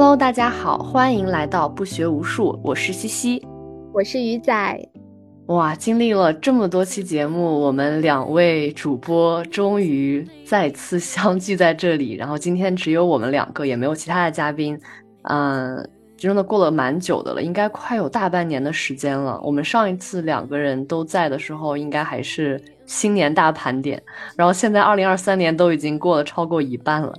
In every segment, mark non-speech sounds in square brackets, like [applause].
Hello，大家好，欢迎来到不学无术，我是西西，我是鱼仔。哇，经历了这么多期节目，我们两位主播终于再次相聚在这里。然后今天只有我们两个，也没有其他的嘉宾。嗯，真的过了蛮久的了，应该快有大半年的时间了。我们上一次两个人都在的时候，应该还是新年大盘点。然后现在二零二三年都已经过了超过一半了。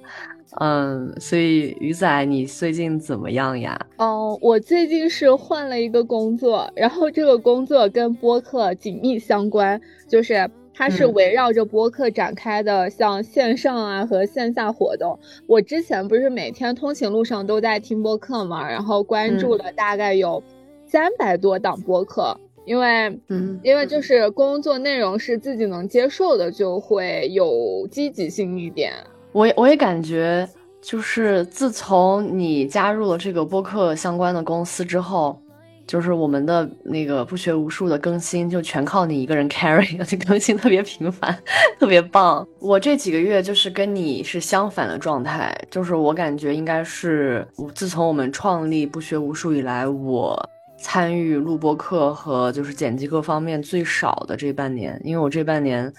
嗯，所以鱼仔，你最近怎么样呀？哦，我最近是换了一个工作，然后这个工作跟播客紧密相关，就是它是围绕着播客展开的，像线上啊和线下活动。我之前不是每天通勤路上都在听播客嘛，然后关注了大概有三百多档播客，因为嗯，因为就是工作内容是自己能接受的，就会有积极性一点。我我也感觉，就是自从你加入了这个播客相关的公司之后，就是我们的那个不学无术的更新就全靠你一个人 carry，[laughs] 而且更新特别频繁，特别棒。我这几个月就是跟你是相反的状态，就是我感觉应该是自从我们创立不学无术以来，我参与录播课和就是剪辑各方面最少的这半年，因为我这半年。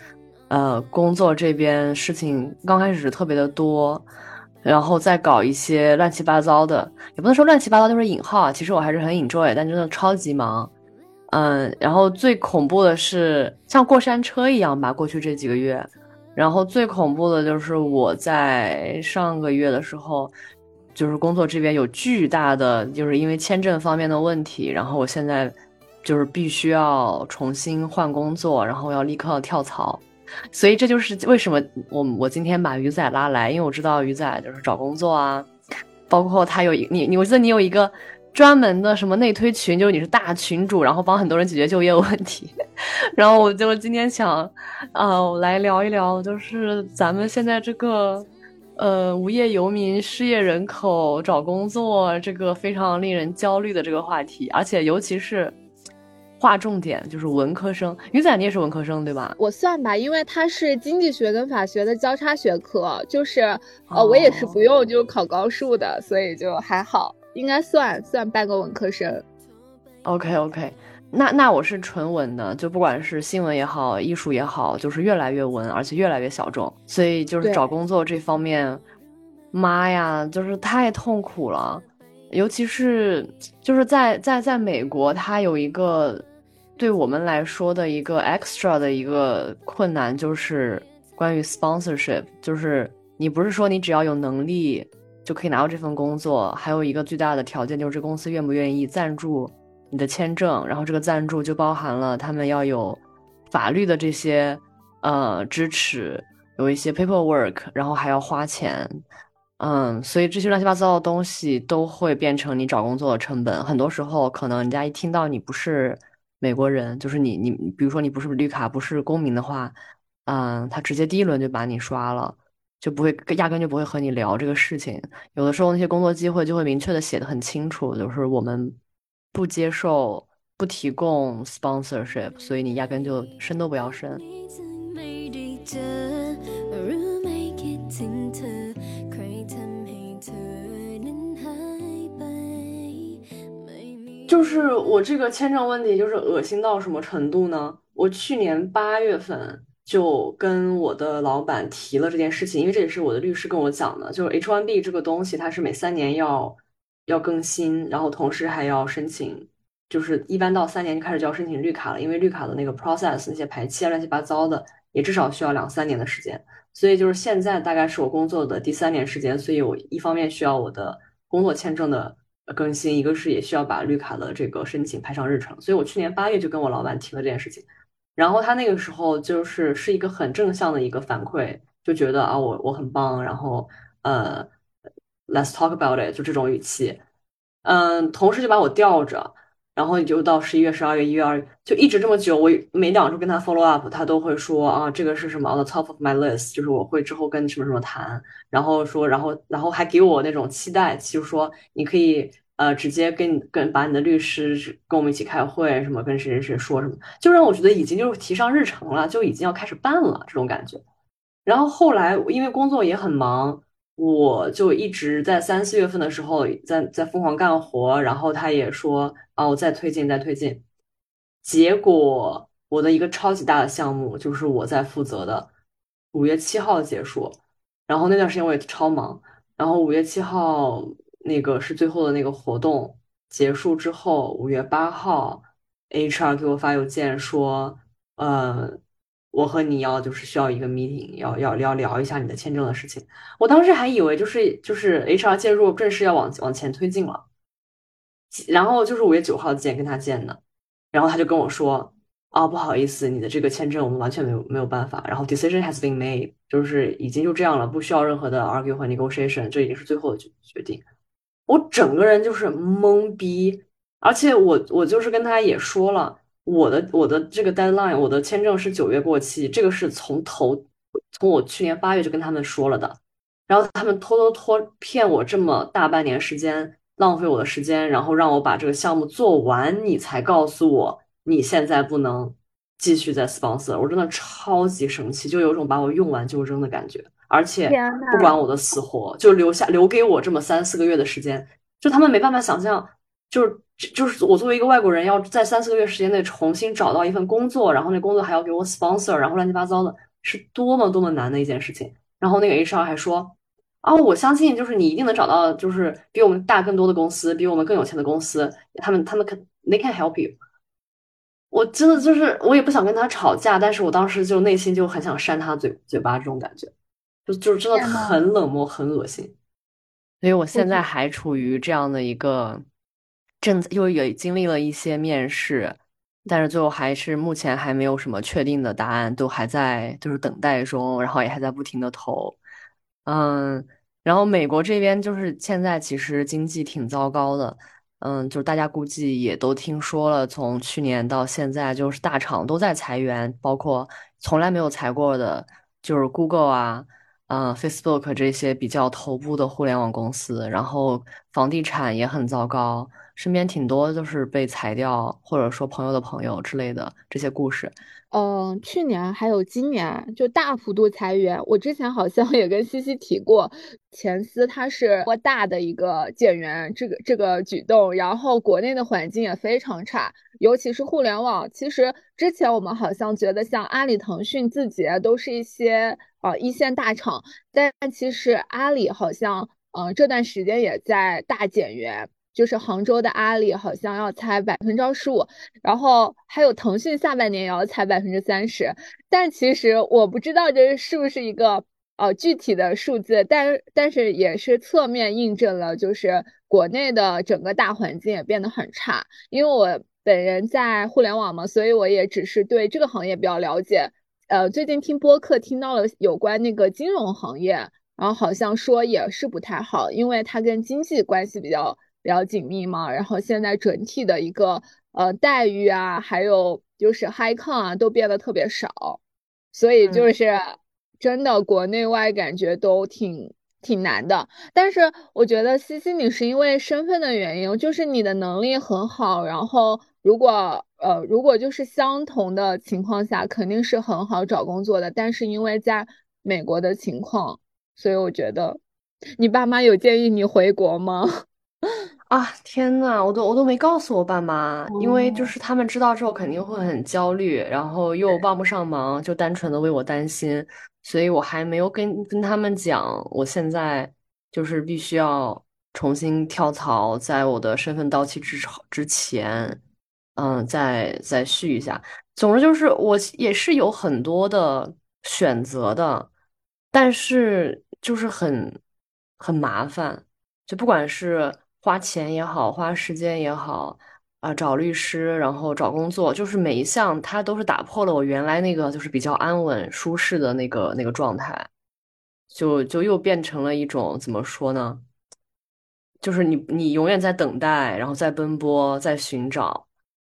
呃，工作这边事情刚开始特别的多，然后再搞一些乱七八糟的，也不能说乱七八糟，就是引号啊。其实我还是很 enjoy，但真的超级忙。嗯，然后最恐怖的是像过山车一样吧，过去这几个月。然后最恐怖的就是我在上个月的时候，就是工作这边有巨大的，就是因为签证方面的问题，然后我现在就是必须要重新换工作，然后要立刻跳槽。所以这就是为什么我我今天把鱼仔拉来，因为我知道鱼仔就是找工作啊，包括他有一你你我记得你有一个专门的什么内推群，就是你是大群主，然后帮很多人解决就业问题。[laughs] 然后我就今天想，呃，来聊一聊，就是咱们现在这个呃无业游民、失业人口找工作这个非常令人焦虑的这个话题，而且尤其是。划重点就是文科生，鱼仔你也是文科生对吧？我算吧，因为它是经济学跟法学的交叉学科，就是呃我也是不用就考高数的，所以就还好，应该算算半个文科生。OK OK，那那我是纯文的，就不管是新闻也好，艺术也好，就是越来越文，而且越来越小众，所以就是找工作这方面，妈呀，就是太痛苦了，尤其是就是在在在美国，它有一个。对我们来说的一个 extra 的一个困难就是关于 sponsorship，就是你不是说你只要有能力就可以拿到这份工作，还有一个最大的条件就是这公司愿不愿意赞助你的签证，然后这个赞助就包含了他们要有法律的这些呃支持，有一些 paperwork，然后还要花钱，嗯，所以这些乱七八糟的东西都会变成你找工作的成本，很多时候可能人家一听到你不是。美国人就是你，你比如说你不是绿卡，不是公民的话，嗯，他直接第一轮就把你刷了，就不会压根就不会和你聊这个事情。有的时候那些工作机会就会明确的写的很清楚，就是我们不接受、不提供 sponsorship，所以你压根就申都不要申。就是我这个签证问题，就是恶心到什么程度呢？我去年八月份就跟我的老板提了这件事情，因为这也是我的律师跟我讲的，就是 H1B 这个东西，它是每三年要要更新，然后同时还要申请，就是一般到三年就开始就要申请绿卡了，因为绿卡的那个 process 那些排期啊乱七八糟的，也至少需要两三年的时间，所以就是现在大概是我工作的第三年时间，所以我一方面需要我的工作签证的。更新一个是也需要把绿卡的这个申请排上日程，所以我去年八月就跟我老板提了这件事情，然后他那个时候就是是一个很正向的一个反馈，就觉得啊我我很棒，然后呃，let's talk about it 就这种语气，嗯，同时就把我吊着。然后你就到十一月、十二月、一月、二月，就一直这么久。我每两周跟他 follow up，他都会说啊，这个是什么 on the top of my list，就是我会之后跟什么什么谈。然后说，然后然后还给我那种期待，就是说你可以呃直接跟跟把你的律师跟我们一起开会，什么跟谁谁谁说什么，就让我觉得已经就是提上日程了，就已经要开始办了这种感觉。然后后来因为工作也很忙，我就一直在三四月份的时候在在疯狂干活，然后他也说啊，我再推进，再推进。结果我的一个超级大的项目就是我在负责的，五月七号结束，然后那段时间我也超忙，然后五月七号那个是最后的那个活动结束之后，五月八号，HR 给我发邮件说，呃。我和你要就是需要一个 meeting，要要要聊一下你的签证的事情。我当时还以为就是就是 HR 介入，正式要往往前推进了。然后就是五月九号见跟他见的，然后他就跟我说：“啊，不好意思，你的这个签证我们完全没有没有办法。然后 decision has been made，就是已经就这样了，不需要任何的 argue 和 negotiation，这已经是最后的决决定。”我整个人就是懵逼，而且我我就是跟他也说了。我的我的这个 deadline，我的签证是九月过期，这个是从头从我去年八月就跟他们说了的，然后他们偷偷拖骗我这么大半年时间，浪费我的时间，然后让我把这个项目做完，你才告诉我你现在不能继续在 sponsor，我真的超级生气，就有种把我用完就扔的感觉，而且不管我的死活，就留下留给我这么三四个月的时间，就他们没办法想象，就是。就是我作为一个外国人，要在三四个月时间内重新找到一份工作，然后那工作还要给我 sponsor，然后乱七八糟的，是多么多么难的一件事情。然后那个 HR 还说，啊，我相信就是你一定能找到，就是比我们大更多的公司，比我们更有钱的公司，他们他们 can they can help you。我真的就是我也不想跟他吵架，但是我当时就内心就很想扇他嘴嘴巴，这种感觉，就就是真的很冷漠，很恶心。所以我现在还处于这样的一个。正又也经历了一些面试，但是最后还是目前还没有什么确定的答案，都还在就是等待中，然后也还在不停的投，嗯，然后美国这边就是现在其实经济挺糟糕的，嗯，就是大家估计也都听说了，从去年到现在就是大厂都在裁员，包括从来没有裁过的，就是 Google 啊。嗯，Facebook 这些比较头部的互联网公司，然后房地产也很糟糕，身边挺多就是被裁掉，或者说朋友的朋友之类的这些故事。嗯，去年还有今年就大幅度裁员。我之前好像 [laughs] 也跟西西提过，前司它是多大的一个减员这个这个举动，然后国内的环境也非常差，尤其是互联网。其实之前我们好像觉得像阿里、腾讯、字节都是一些呃一线大厂，但其实阿里好像嗯这段时间也在大减员。就是杭州的阿里好像要裁百分之二十五，然后还有腾讯下半年也要裁百分之三十，但其实我不知道这是不是一个呃具体的数字，但但是也是侧面印证了，就是国内的整个大环境也变得很差。因为我本人在互联网嘛，所以我也只是对这个行业比较了解。呃，最近听播客听到了有关那个金融行业，然后好像说也是不太好，因为它跟经济关系比较。比较紧密嘛，然后现在整体的一个呃待遇啊，还有就是 high con 啊，都变得特别少，所以就是真的国内外感觉都挺挺难的。但是我觉得西西你是因为身份的原因，就是你的能力很好，然后如果呃如果就是相同的情况下，肯定是很好找工作的。但是因为在美国的情况，所以我觉得你爸妈有建议你回国吗？啊天呐，我都我都没告诉我爸妈，因为就是他们知道之后肯定会很焦虑，然后又帮不上忙，就单纯的为我担心，所以我还没有跟跟他们讲，我现在就是必须要重新跳槽，在我的身份到期之之前，嗯，再再续一下。总之就是我也是有很多的选择的，但是就是很很麻烦，就不管是。花钱也好，花时间也好，啊，找律师，然后找工作，就是每一项它都是打破了我原来那个就是比较安稳舒适的那个那个状态，就就又变成了一种怎么说呢？就是你你永远在等待，然后在奔波，在寻找，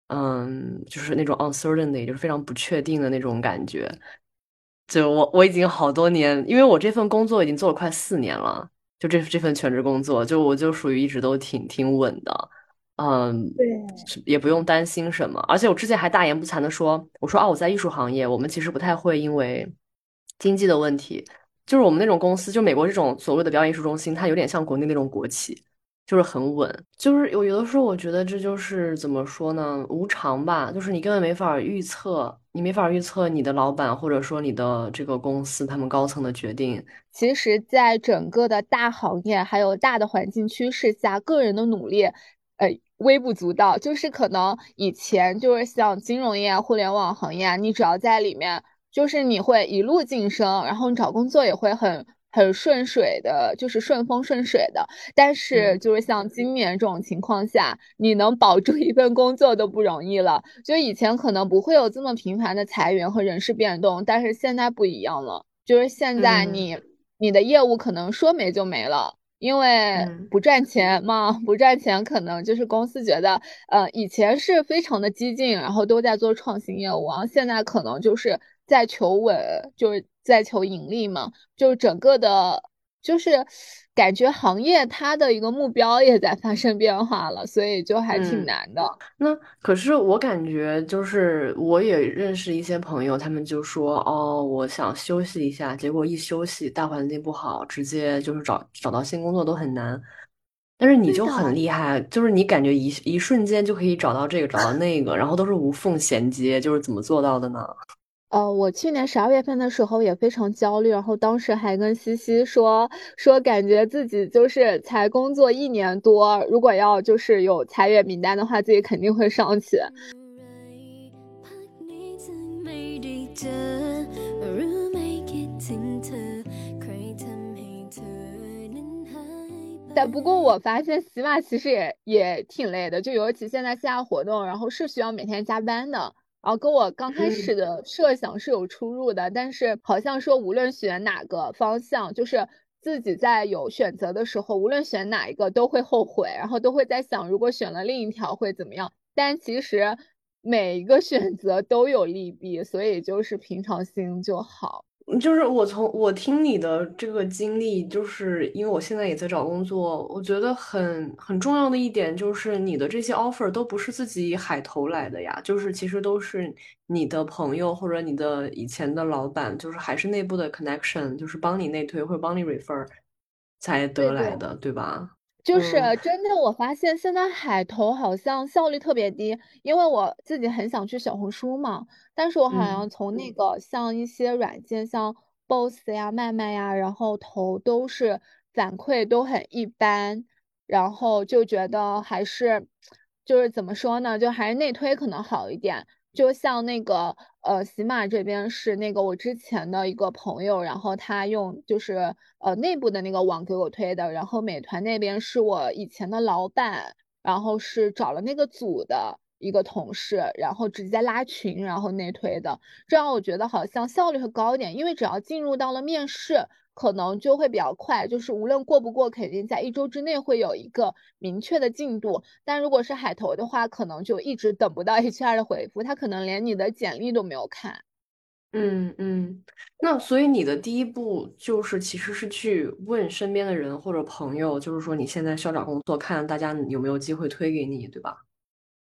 嗯，就是那种 uncertainty，就是非常不确定的那种感觉。就我我已经好多年，因为我这份工作已经做了快四年了。就这这份全职工作，就我就属于一直都挺挺稳的，嗯，对，也不用担心什么。而且我之前还大言不惭的说，我说啊，我在艺术行业，我们其实不太会因为经济的问题就是我们那种公司，就美国这种所谓的表演艺术中心，它有点像国内那种国企。就是很稳，就是有有的时候，我觉得这就是怎么说呢，无常吧。就是你根本没法预测，你没法预测你的老板或者说你的这个公司他们高层的决定。其实，在整个的大行业还有大的环境趋势下，个人的努力，呃，微不足道。就是可能以前就是像金融业、互联网行业，你只要在里面，就是你会一路晋升，然后你找工作也会很。很顺水的，就是顺风顺水的。但是，就是像今年这种情况下，你能保住一份工作都不容易了。就以前可能不会有这么频繁的裁员和人事变动，但是现在不一样了。就是现在你你的业务可能说没就没了，因为不赚钱嘛，不赚钱可能就是公司觉得，呃，以前是非常的激进，然后都在做创新业务，然后现在可能就是在求稳，就是。在求盈利嘛，就整个的，就是感觉行业它的一个目标也在发生变化了，所以就还挺难的。那可是我感觉，就是我也认识一些朋友，他们就说，哦，我想休息一下，结果一休息，大环境不好，直接就是找找到新工作都很难。但是你就很厉害，就是你感觉一一瞬间就可以找到这个，找到那个，然后都是无缝衔接，就是怎么做到的呢？呃，我去年十二月份的时候也非常焦虑，然后当时还跟西西说说，感觉自己就是才工作一年多，如果要就是有裁员名单的话，自己肯定会上去。但不过我发现喜马其实也也挺累的，就尤其现在线下活动，然后是需要每天加班的。然后跟我刚开始的设想是有出入的，但是好像说无论选哪个方向，就是自己在有选择的时候，无论选哪一个都会后悔，然后都会在想，如果选了另一条会怎么样。但其实每一个选择都有利弊，所以就是平常心就好。就是我从我听你的这个经历，就是因为我现在也在找工作，我觉得很很重要的一点就是你的这些 offer 都不是自己海投来的呀，就是其实都是你的朋友或者你的以前的老板，就是还是内部的 connection，就是帮你内推或者帮你 refer 才得来的，对吧？就是真的，我发现现在海投好像效率特别低，因为我自己很想去小红书嘛，但是我好像从那个像一些软件，像 Boss 呀、麦麦呀，然后投都是反馈都很一般，然后就觉得还是就是怎么说呢，就还是内推可能好一点。就像那个呃，喜马这边是那个我之前的一个朋友，然后他用就是呃内部的那个网给我推的，然后美团那边是我以前的老板，然后是找了那个组的一个同事，然后直接拉群，然后内推的，这样我觉得好像效率会高一点，因为只要进入到了面试。可能就会比较快，就是无论过不过，肯定在一周之内会有一个明确的进度。但如果是海投的话，可能就一直等不到 [laughs] HR 的回复，他可能连你的简历都没有看。嗯嗯，那所以你的第一步就是其实是去问身边的人或者朋友，就是说你现在需要找工作，看大家有没有机会推给你，对吧？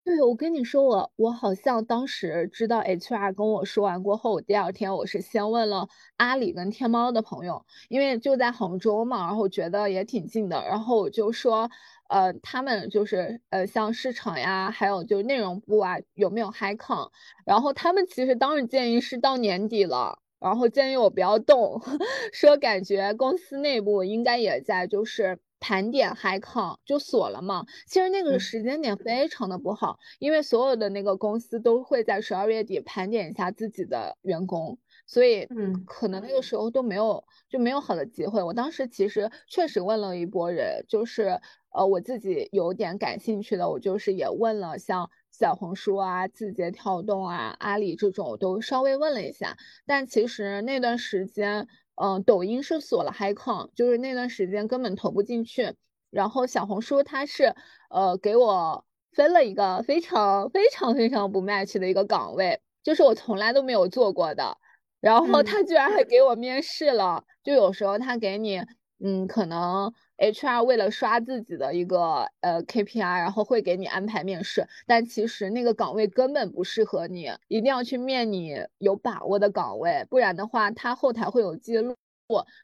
对，我跟你说，我我好像当时知道 HR 跟我说完过后，我第二天我是先问了阿里跟天猫的朋友，因为就在杭州嘛，然后觉得也挺近的，然后我就说，呃，他们就是呃，像市场呀，还有就内容部啊，有没有 Hi 康然后他们其实当时建议是到年底了，然后建议我不要动，[laughs] 说感觉公司内部应该也在就是。盘点 HiCon 就锁了嘛，其实那个时间点非常的不好，因为所有的那个公司都会在十二月底盘点一下自己的员工，所以嗯，可能那个时候都没有就没有好的机会。我当时其实确实问了一波人，就是呃我自己有点感兴趣的，我就是也问了像小红书啊、字节跳动啊、阿里这种，都稍微问了一下，但其实那段时间。嗯，抖音是锁了 HiCon，就是那段时间根本投不进去。然后小红书它是呃给我分了一个非常非常非常不 match 的一个岗位，就是我从来都没有做过的。然后他居然还给我面试了，就有时候他给你，嗯，可能。HR 为了刷自己的一个呃 KPI，然后会给你安排面试，但其实那个岗位根本不适合你，一定要去面你有把握的岗位，不然的话他后台会有记录。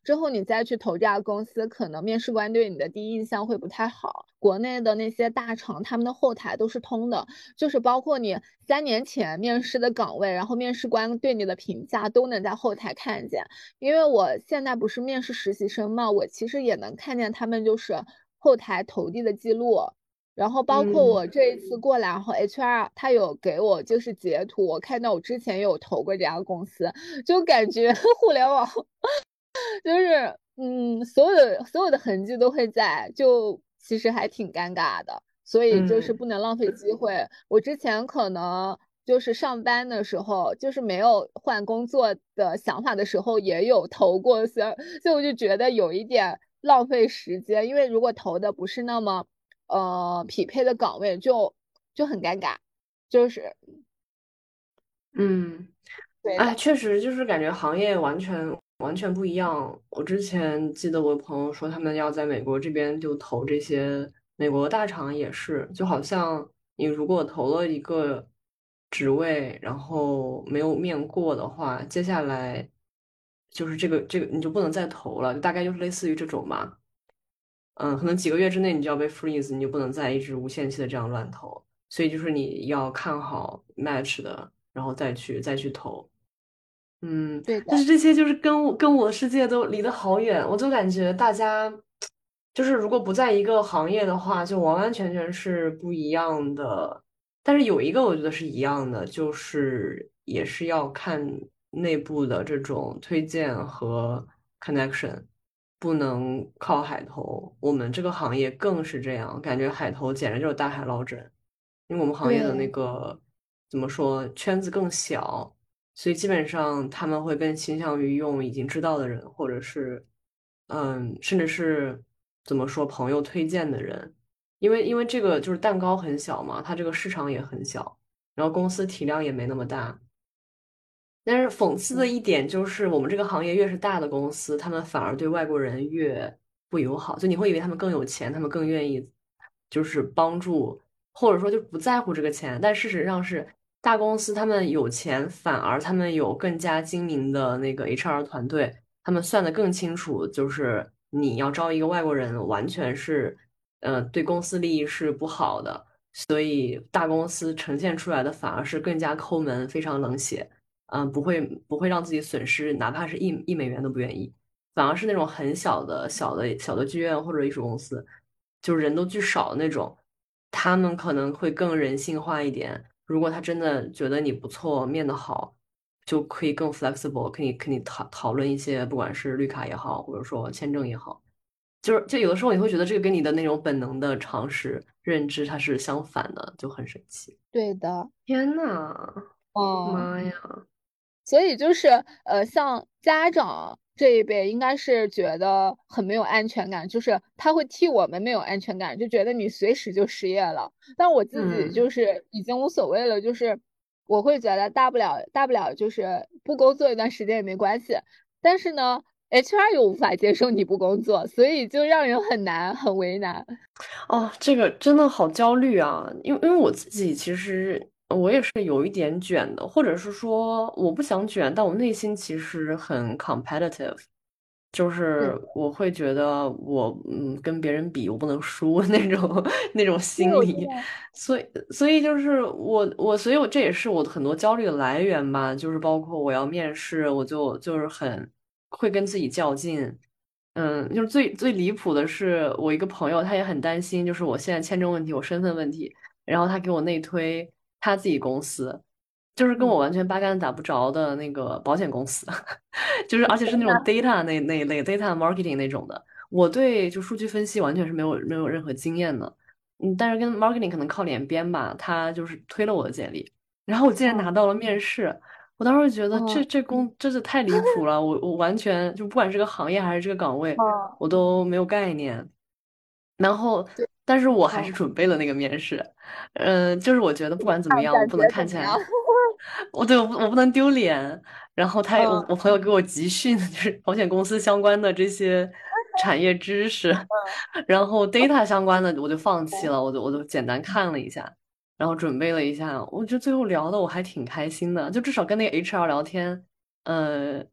之后你再去投这家公司，可能面试官对你的第一印象会不太好。国内的那些大厂，他们的后台都是通的，就是包括你三年前面试的岗位，然后面试官对你的评价都能在后台看见。因为我现在不是面试实习生嘛，我其实也能看见他们就是后台投递的记录。然后包括我这一次过来，然后 HR 他有给我就是截图，我看到我之前有投过这家公司，就感觉 [laughs] 互联网。就是，嗯，所有的所有的痕迹都会在，就其实还挺尴尬的，所以就是不能浪费机会。我之前可能就是上班的时候，就是没有换工作的想法的时候，也有投过，所以所以我就觉得有一点浪费时间，因为如果投的不是那么呃匹配的岗位，就就很尴尬，就是，嗯，对，哎，确实就是感觉行业完全。完全不一样。我之前记得我朋友说，他们要在美国这边就投这些美国大厂，也是就好像你如果投了一个职位，然后没有面过的话，接下来就是这个这个你就不能再投了，就大概就是类似于这种吧。嗯，可能几个月之内你就要被 freeze，你就不能再一直无限期的这样乱投。所以就是你要看好 match 的，然后再去再去投。嗯，对，但是这些就是跟我跟我的世界都离得好远，我就感觉大家就是如果不在一个行业的话，就完完全全是不一样的。但是有一个我觉得是一样的，就是也是要看内部的这种推荐和 connection，不能靠海投。我们这个行业更是这样，感觉海投简直就是大海捞针，因为我们行业的那个怎么说圈子更小。所以基本上他们会更倾向于用已经知道的人，或者是，嗯，甚至是怎么说朋友推荐的人，因为因为这个就是蛋糕很小嘛，它这个市场也很小，然后公司体量也没那么大。但是讽刺的一点就是，我们这个行业越是大的公司，他们反而对外国人越不友好。就你会以为他们更有钱，他们更愿意就是帮助，或者说就不在乎这个钱，但事实上是。大公司他们有钱，反而他们有更加精明的那个 HR 团队，他们算得更清楚，就是你要招一个外国人，完全是，呃，对公司利益是不好的。所以大公司呈现出来的反而是更加抠门，非常冷血，嗯，不会不会让自己损失，哪怕是一一美元都不愿意。反而是那种很小的小的小的剧院或者艺术公司，就是人都巨少的那种，他们可能会更人性化一点。如果他真的觉得你不错，面的好，就可以更 flexible，可以跟你讨讨论一些，不管是绿卡也好，或者说签证也好，就是就有的时候你会觉得这个跟你的那种本能的常识认知它是相反的，就很神奇。对的，天呐，哦妈呀！所以就是呃，像家长。这一辈应该是觉得很没有安全感，就是他会替我们没有安全感，就觉得你随时就失业了。但我自己就是已经无所谓了，就是我会觉得大不了大不了就是不工作一段时间也没关系。但是呢，HR 又无法接受你不工作，所以就让人很难很为难。哦，这个真的好焦虑啊！因为因为我自己其实。我也是有一点卷的，或者是说我不想卷，但我内心其实很 competitive，就是我会觉得我嗯跟别人比我不能输 [laughs] 那种那种心理，所以所以就是我我所以我这也是我很多焦虑的来源吧，就是包括我要面试，我就就是很会跟自己较劲，嗯，就是最最离谱的是我一个朋友，他也很担心，就是我现在签证问题，我身份问题，然后他给我内推。他自己公司，就是跟我完全八竿子打不着的那个保险公司，[laughs] 就是而且是那种 data 那那一类 data marketing 那种的。我对就数据分析完全是没有没有任何经验的，嗯，但是跟 marketing 可能靠脸编吧。他就是推了我的简历，然后我竟然拿到了面试。我当时觉得这这工真是太离谱了，我我完全就不管是个行业还是这个岗位，我都没有概念。然后。但是我还是准备了那个面试，嗯，就是我觉得不管怎么样，我不能看起来，我对我不我不能丢脸。然后他我我朋友给我集训，就是保险公司相关的这些产业知识，然后 data 相关的我就放弃了，我就我就简单看了一下，然后准备了一下，我觉得最后聊的我还挺开心的，就至少跟那个 HR 聊天，呃，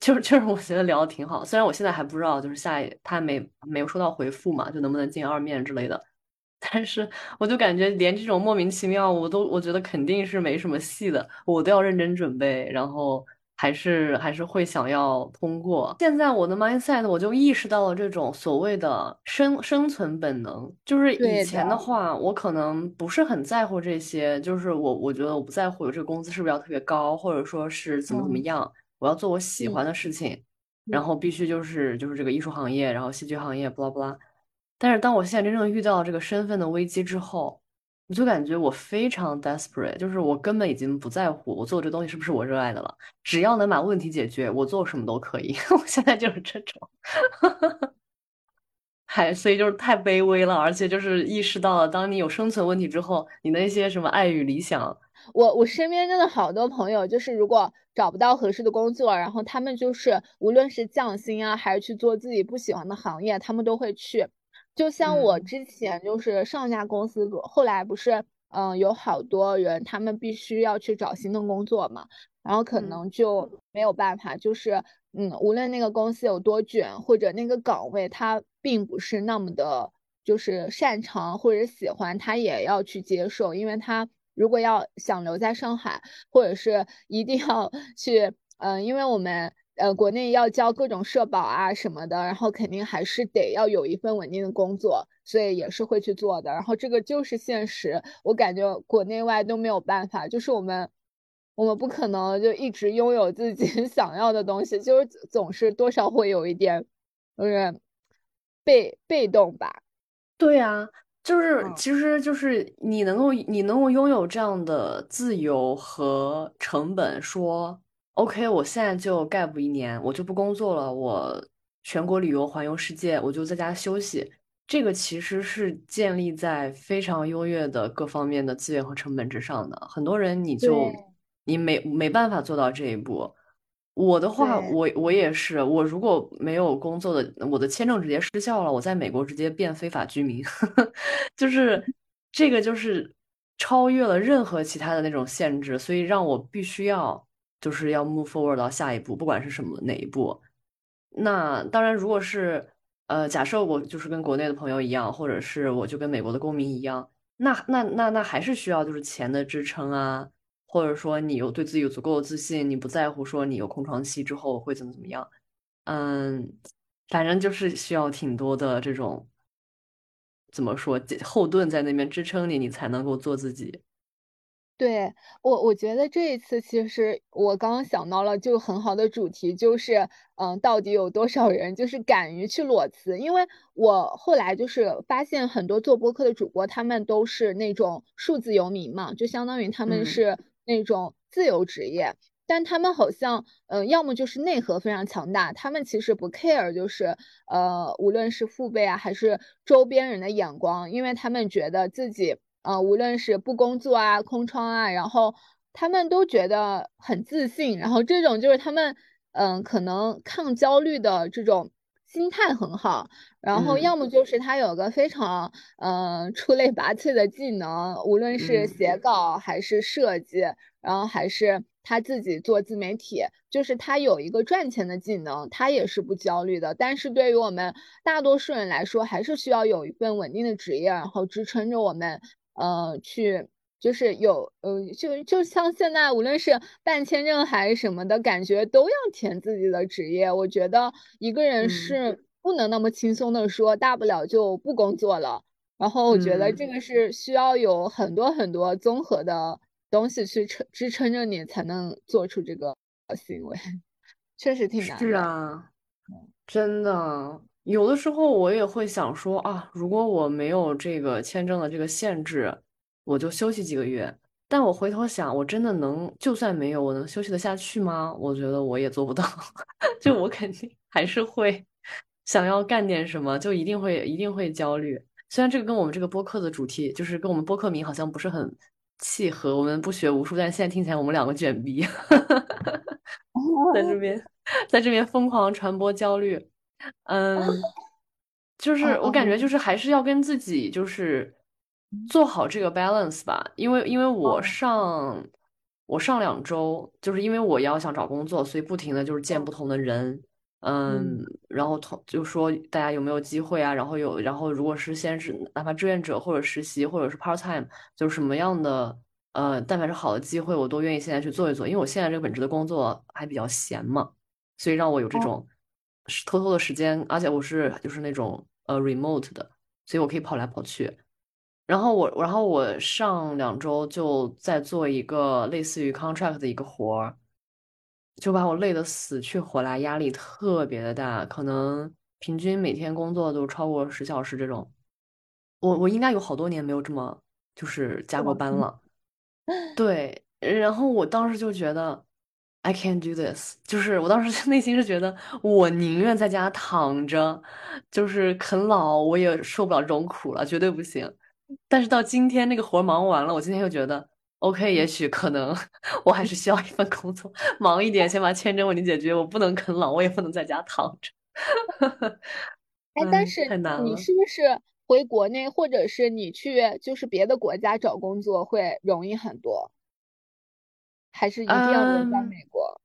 就是就是我觉得聊的挺好，虽然我现在还不知道，就是下一他没没有收到回复嘛，就能不能见二面之类的，[laughs] 但是我就感觉连这种莫名其妙，我都我觉得肯定是没什么戏的，我都要认真准备，然后还是还是会想要通过。现在我的 mindset 我就意识到了这种所谓的生生存本能，就是以前的话，我可能不是很在乎这些，就是我我觉得我不在乎我这个工资是不是要特别高，或者说是怎么怎么样。我要做我喜欢的事情，然后必须就是就是这个艺术行业，然后戏剧行业，巴拉巴拉。但是当我现在真正遇到这个身份的危机之后，我就感觉我非常 desperate，就是我根本已经不在乎我做这东西是不是我热爱的了，只要能把问题解决，我做什么都可以。[laughs] 我现在就是这种，嗨，所以就是太卑微了，而且就是意识到了，当你有生存问题之后，你那些什么爱与理想。我我身边真的好多朋友，就是如果找不到合适的工作，然后他们就是无论是降薪啊，还是去做自己不喜欢的行业，他们都会去。就像我之前就是上一家公司，后来不是嗯有好多人，他们必须要去找新的工作嘛，然后可能就没有办法，就是嗯无论那个公司有多卷，或者那个岗位他并不是那么的，就是擅长或者喜欢，他也要去接受，因为他。如果要想留在上海，或者是一定要 [laughs] 去，嗯，因为我们呃国内要交各种社保啊什么的，然后肯定还是得要有一份稳定的工作，所以也是会去做的。然后这个就是现实，我感觉国内外都没有办法，就是我们我们不可能就一直拥有自己 [laughs] 想要的东西，就是总是多少会有一点，就是被被动吧。对呀。就是，其实就是你能够，你能够拥有这样的自由和成本，说，OK，我现在就 gap 一年，我就不工作了，我全国旅游环游世界，我就在家休息。这个其实是建立在非常优越的各方面的资源和成本之上的。很多人你就你没没办法做到这一步。我的话，我我也是，我如果没有工作的，我的签证直接失效了，我在美国直接变非法居民，[laughs] 就是这个就是超越了任何其他的那种限制，所以让我必须要就是要 move forward 到下一步，不管是什么哪一步。那当然，如果是呃，假设我就是跟国内的朋友一样，或者是我就跟美国的公民一样，那那那那还是需要就是钱的支撑啊。或者说你有对自己有足够的自信，你不在乎说你有空窗期之后会怎么怎么样，嗯，反正就是需要挺多的这种怎么说后盾在那边支撑你，你才能够做自己。对我，我觉得这一次其实我刚刚想到了就很好的主题，就是嗯，到底有多少人就是敢于去裸辞？因为我后来就是发现很多做播客的主播，他们都是那种数字游民嘛，就相当于他们是。那种自由职业，但他们好像，嗯，要么就是内核非常强大，他们其实不 care，就是，呃，无论是父辈啊，还是周边人的眼光，因为他们觉得自己，呃，无论是不工作啊、空窗啊，然后他们都觉得很自信，然后这种就是他们，嗯，可能抗焦虑的这种心态很好。然后要么就是他有个非常嗯出类拔萃的技能，无论是写稿还是设计，然后还是他自己做自媒体，就是他有一个赚钱的技能，他也是不焦虑的。但是对于我们大多数人来说，还是需要有一份稳定的职业，然后支撑着我们，呃，去就是有呃就就像现在无论是办签证还是什么的感觉，都要填自己的职业。我觉得一个人是。不能那么轻松的说，大不了就不工作了。然后我觉得这个是需要有很多很多综合的东西去撑支撑着你，才能做出这个行为。确实挺难。是啊，真的，有的时候我也会想说啊，如果我没有这个签证的这个限制，我就休息几个月。但我回头想，我真的能，就算没有，我能休息得下去吗？我觉得我也做不到。[laughs] 就我肯定还是会。想要干点什么，就一定会一定会焦虑。虽然这个跟我们这个播客的主题，就是跟我们播客名好像不是很契合。我们不学无术，但现在听起来我们两个卷逼，[laughs] 在这边 [laughs] 在这边疯狂传播焦虑。嗯，就是我感觉就是还是要跟自己就是做好这个 balance 吧。因为因为我上我上两周就是因为我要想找工作，所以不停的就是见不同的人，嗯，然后同就说大家有没有机会啊，然后有，然后如果是先是哪怕志愿者或者实习或者是 part time，就是什么样的呃，但凡是好的机会，我都愿意现在去做一做，因为我现在这个本职的工作还比较闲嘛，所以让我有这种偷偷的时间，而且我是就是那种呃 remote 的，所以我可以跑来跑去。然后我，然后我上两周就在做一个类似于 contract 的一个活儿，就把我累得死去活来，压力特别的大，可能平均每天工作都超过十小时这种。我我应该有好多年没有这么就是加过班了。对，然后我当时就觉得 I can't do this，就是我当时内心是觉得我宁愿在家躺着，就是啃老，我也受不了这种苦了，绝对不行。但是到今天那个活忙完了，我今天又觉得，OK，也许可能 [laughs] 我还是需要一份工作，忙一点，先把签证问题解决。我不能啃老，我也不能在家躺着。[laughs] 哎，但是你是不是回国内，或者是你去就是别的国家找工作会容易很多？还是一定要留在美国？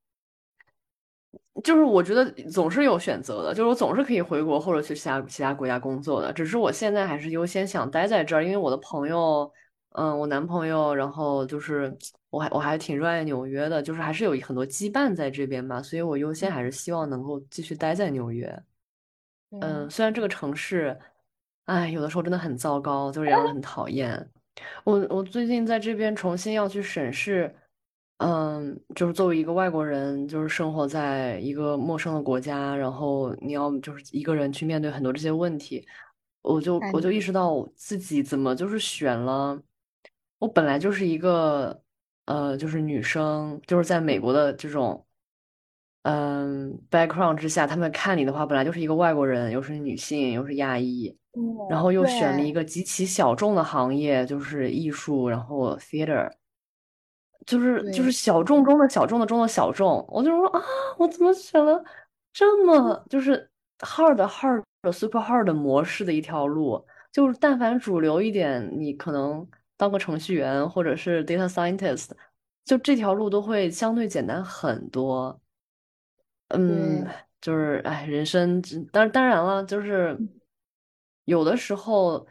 就是我觉得总是有选择的，就是我总是可以回国或者去其他其他国家工作的。只是我现在还是优先想待在这儿，因为我的朋友，嗯，我男朋友，然后就是我还我还挺热爱纽约的，就是还是有很多羁绊在这边吧，所以我优先还是希望能够继续待在纽约。嗯，虽然这个城市，哎，有的时候真的很糟糕，就是让人很讨厌。我我最近在这边重新要去审视。嗯，就是作为一个外国人，就是生活在一个陌生的国家，然后你要就是一个人去面对很多这些问题，我就我就意识到自己怎么就是选了，我本来就是一个呃，就是女生，就是在美国的这种嗯 background 之下，他们看你的话，本来就是一个外国人，又是女性，又是亚裔，然后又选了一个极其小众的行业，就是艺术，然后 theater。就是就是小众中的小众的中的小众，我就说啊，我怎么选了这么就是 hard hard super hard 的模式的一条路？就是但凡主流一点，你可能当个程序员或者是 data scientist，就这条路都会相对简单很多。嗯，就是哎，人生，当当然了，就是有的时候，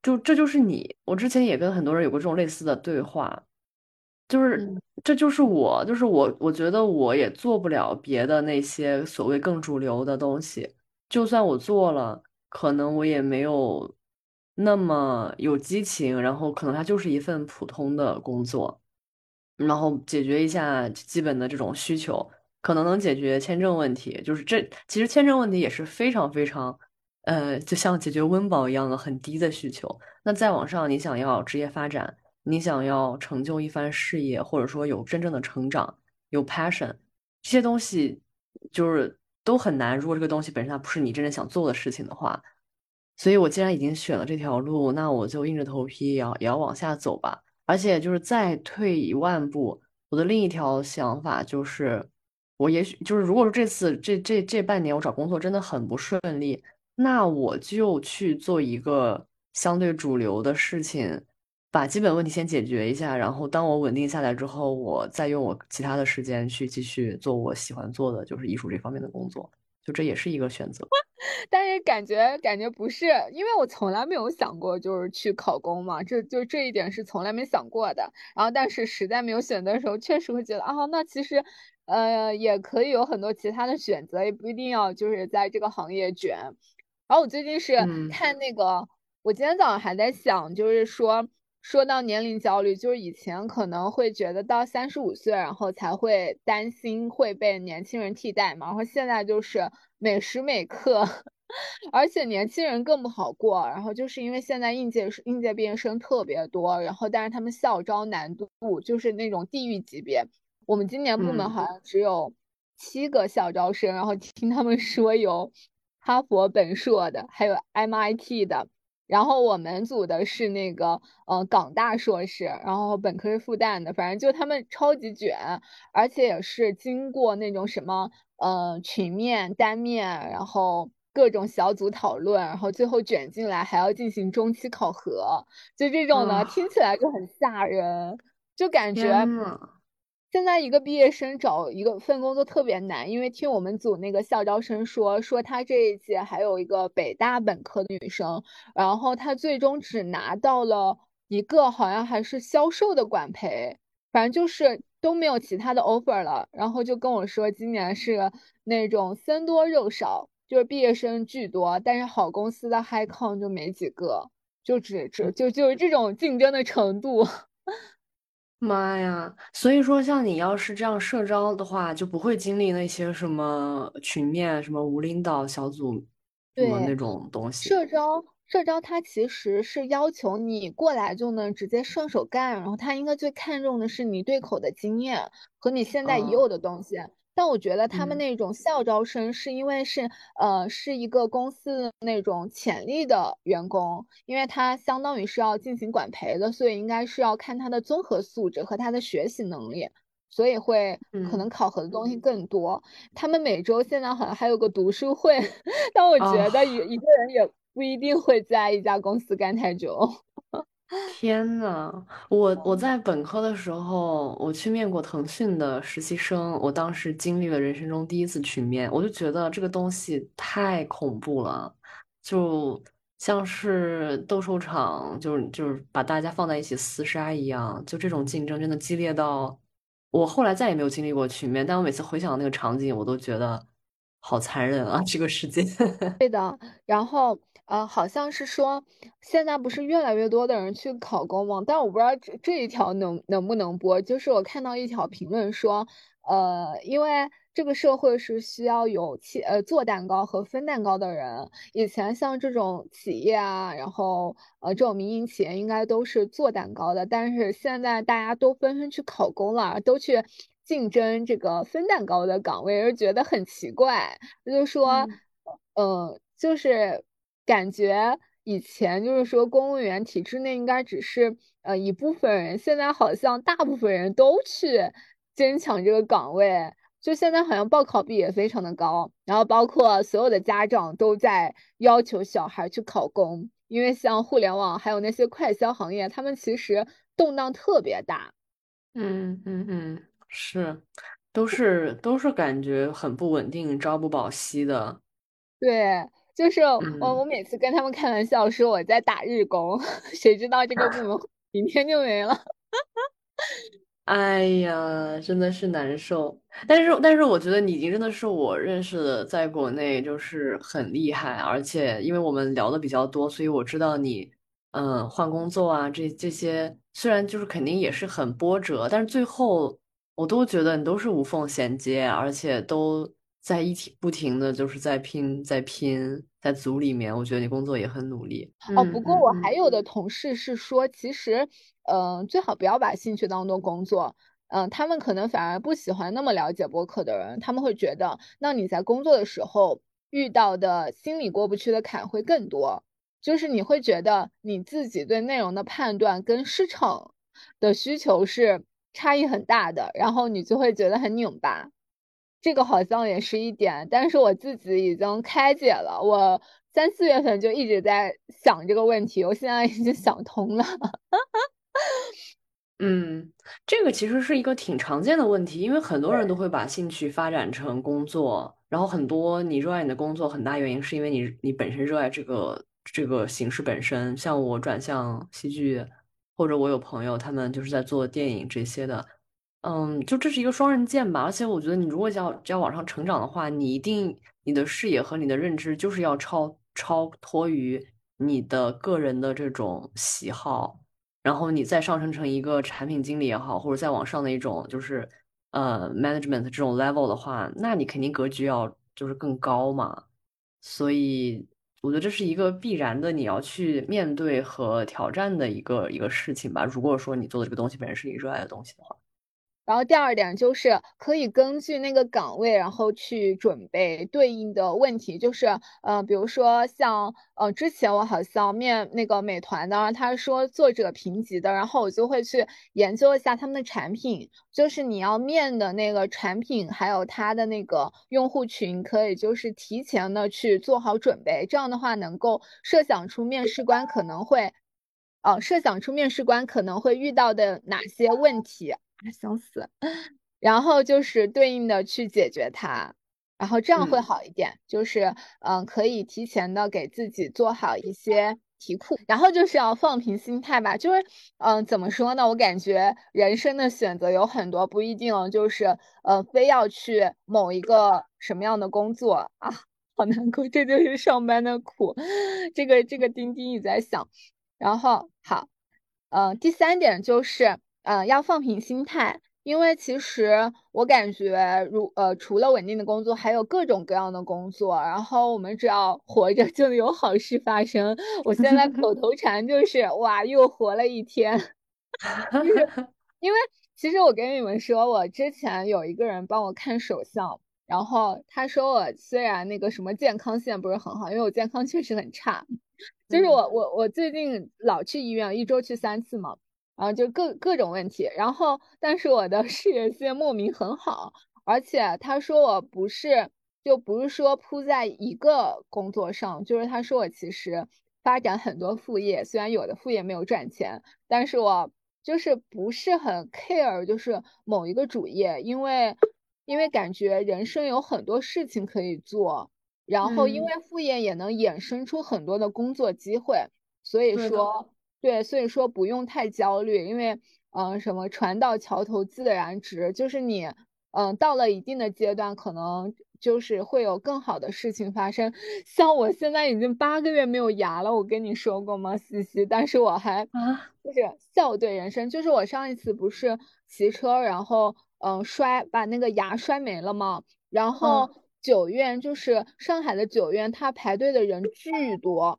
就这就是你。我之前也跟很多人有过这种类似的对话。就是，这就是我，就是我，我觉得我也做不了别的那些所谓更主流的东西。就算我做了，可能我也没有那么有激情。然后可能它就是一份普通的工作，然后解决一下基本的这种需求，可能能解决签证问题。就是这其实签证问题也是非常非常，呃，就像解决温饱一样的很低的需求。那再往上，你想要职业发展。你想要成就一番事业，或者说有真正的成长，有 passion，这些东西就是都很难。如果这个东西本身它不是你真正想做的事情的话，所以我既然已经选了这条路，那我就硬着头皮也要也要往下走吧。而且就是再退一万步，我的另一条想法就是，我也许就是如果说这次这这这半年我找工作真的很不顺利，那我就去做一个相对主流的事情。把基本问题先解决一下，然后当我稳定下来之后，我再用我其他的时间去继续做我喜欢做的，就是艺术这方面的工作，就这也是一个选择。[laughs] 但是感觉感觉不是，因为我从来没有想过就是去考公嘛，这就这一点是从来没想过的。然后但是实在没有选择的时候，确实会觉得啊，那其实呃也可以有很多其他的选择，也不一定要就是在这个行业卷。然后我最近是看那个，我今天早上还在想，就是说。说到年龄焦虑，就是以前可能会觉得到三十五岁，然后才会担心会被年轻人替代嘛。然后现在就是每时每刻，[laughs] 而且年轻人更不好过。然后就是因为现在应届应届毕业生特别多，然后但是他们校招难度就是那种地狱级别。我们今年部门好像只有七个校招生，然后听他们说有哈佛本硕的，还有 MIT 的。然后我们组的是那个，呃，港大硕士，然后本科是复旦的，反正就他们超级卷，而且也是经过那种什么，呃，群面、单面，然后各种小组讨论，然后最后卷进来，还要进行中期考核，就这种呢，听起来就很吓人。就感觉现在一个毕业生找一个份工作特别难，因为听我们组那个校招生说，说他这一届还有一个北大本科的女生，然后她最终只拿到了一个好像还是销售的管培，反正就是都没有其他的 offer 了，然后就跟我说今年是那种僧多肉少，就是毕业生巨多，但是好公司的 high con 就没几个，就只只就就是这种竞争的程度。妈呀！所以说，像你要是这样社招的话，就不会经历那些什么群面、什么无领导小组什么那种东西。社招，社招，它其实是要求你过来就能直接上手干，然后他应该最看重的是你对口的经验和你现在已有的东西。但我觉得他们那种校招生是因为是呃是一个公司那种潜力的员工，因为他相当于是要进行管培的，所以应该是要看他的综合素质和他的学习能力，所以会可能考核的东西更多。他们每周现在好像还有个读书会，[laughs] 但我觉得一一个人也不一定会在一家公司干太久。[laughs] 天呐，我我在本科的时候，我去面过腾讯的实习生，我当时经历了人生中第一次群面，我就觉得这个东西太恐怖了，就像是斗兽场，就是就是把大家放在一起厮杀一样，就这种竞争真的激烈到我后来再也没有经历过群面，但我每次回想那个场景，我都觉得好残忍啊，这个世界。对的，然后。呃，好像是说现在不是越来越多的人去考公吗？但我不知道这这一条能能不能播。就是我看到一条评论说，呃，因为这个社会是需要有企呃做蛋糕和分蛋糕的人。以前像这种企业啊，然后呃这种民营企业应该都是做蛋糕的，但是现在大家都纷纷去考公了，都去竞争这个分蛋糕的岗位，而觉得很奇怪。就说，嗯，就是。感觉以前就是说公务员体制内应该只是呃一部分人，现在好像大部分人都去争抢这个岗位。就现在好像报考比也非常的高，然后包括所有的家长都在要求小孩去考公，因为像互联网还有那些快销行业，他们其实动荡特别大。嗯嗯嗯，是，都是都是感觉很不稳定，朝不保夕的。对。就是我，我每次跟他们开玩笑说我在打日工，[laughs] 谁知道这个部门 [laughs] 明天就没了。[laughs] 哎呀，真的是难受。但是，但是我觉得你已经真的是我认识的，在国内就是很厉害，而且因为我们聊的比较多，所以我知道你，嗯，换工作啊，这这些虽然就是肯定也是很波折，但是最后我都觉得你都是无缝衔接，而且都。在一起不停的就是在拼，在拼，在组里面，我觉得你工作也很努力哦。不过我还有的同事是说，其实，嗯，最好不要把兴趣当做工作。嗯，他们可能反而不喜欢那么了解播客的人，他们会觉得，那你在工作的时候遇到的心里过不去的坎会更多，就是你会觉得你自己对内容的判断跟市场的需求是差异很大的，然后你就会觉得很拧巴。这个好像也是一点，但是我自己已经开解了。我三四月份就一直在想这个问题，我现在已经想通了。[laughs] 嗯，这个其实是一个挺常见的问题，因为很多人都会把兴趣发展成工作，然后很多你热爱你的工作，很大原因是因为你你本身热爱这个这个形式本身。像我转向戏剧，或者我有朋友他们就是在做电影这些的。嗯，就这是一个双刃剑吧，而且我觉得你如果要要往上成长的话，你一定你的视野和你的认知就是要超超脱于你的个人的这种喜好，然后你再上升成一个产品经理也好，或者再往上的一种就是呃 management 这种 level 的话，那你肯定格局要就是更高嘛。所以我觉得这是一个必然的，你要去面对和挑战的一个一个事情吧。如果说你做的这个东西本身是你热爱的东西的话。然后第二点就是可以根据那个岗位，然后去准备对应的问题。就是，呃，比如说像，呃，之前我好像面那个美团的，他说作者评级的，然后我就会去研究一下他们的产品。就是你要面的那个产品，还有他的那个用户群，可以就是提前的去做好准备。这样的话，能够设想出面试官可能会。呃设想出面试官可能会遇到的哪些问题，想死，[laughs] 然后就是对应的去解决它，然后这样会好一点，就是嗯可以提前的给自己做好一些。题库，然后就是要放平心态吧，就是，嗯，怎么说呢？我感觉人生的选择有很多，不一定就是，呃，非要去某一个什么样的工作啊，好难过，这就是上班的苦。这个这个钉钉也在想，然后好，嗯，第三点就是，嗯，要放平心态。因为其实我感觉，如呃，除了稳定的工作，还有各种各样的工作。然后我们只要活着，就有好事发生。我现在口头禅就是“哇，又活了一天”。[laughs] 就是因为其实我跟你们说，我之前有一个人帮我看手相，然后他说我虽然那个什么健康线不是很好，因为我健康确实很差。就是我我我最近老去医院，一周去三次嘛。啊，就各各种问题，然后但是我的 [laughs] 事业线莫名很好，而且他说我不是就不是说扑在一个工作上，就是他说我其实发展很多副业，虽然有的副业没有赚钱，但是我就是不是很 care 就是某一个主业，因为因为感觉人生有很多事情可以做，然后因为副业也能衍生出很多的工作机会，所以说。对，所以说不用太焦虑，因为，嗯，什么船到桥头自然直，就是你，嗯，到了一定的阶段，可能就是会有更好的事情发生。像我现在已经八个月没有牙了，我跟你说过吗，西西？但是我还啊，就是笑对人生，就是我上一次不是骑车，然后，嗯，摔把那个牙摔没了吗？然后九院就是上海的九院，他排队的人巨多。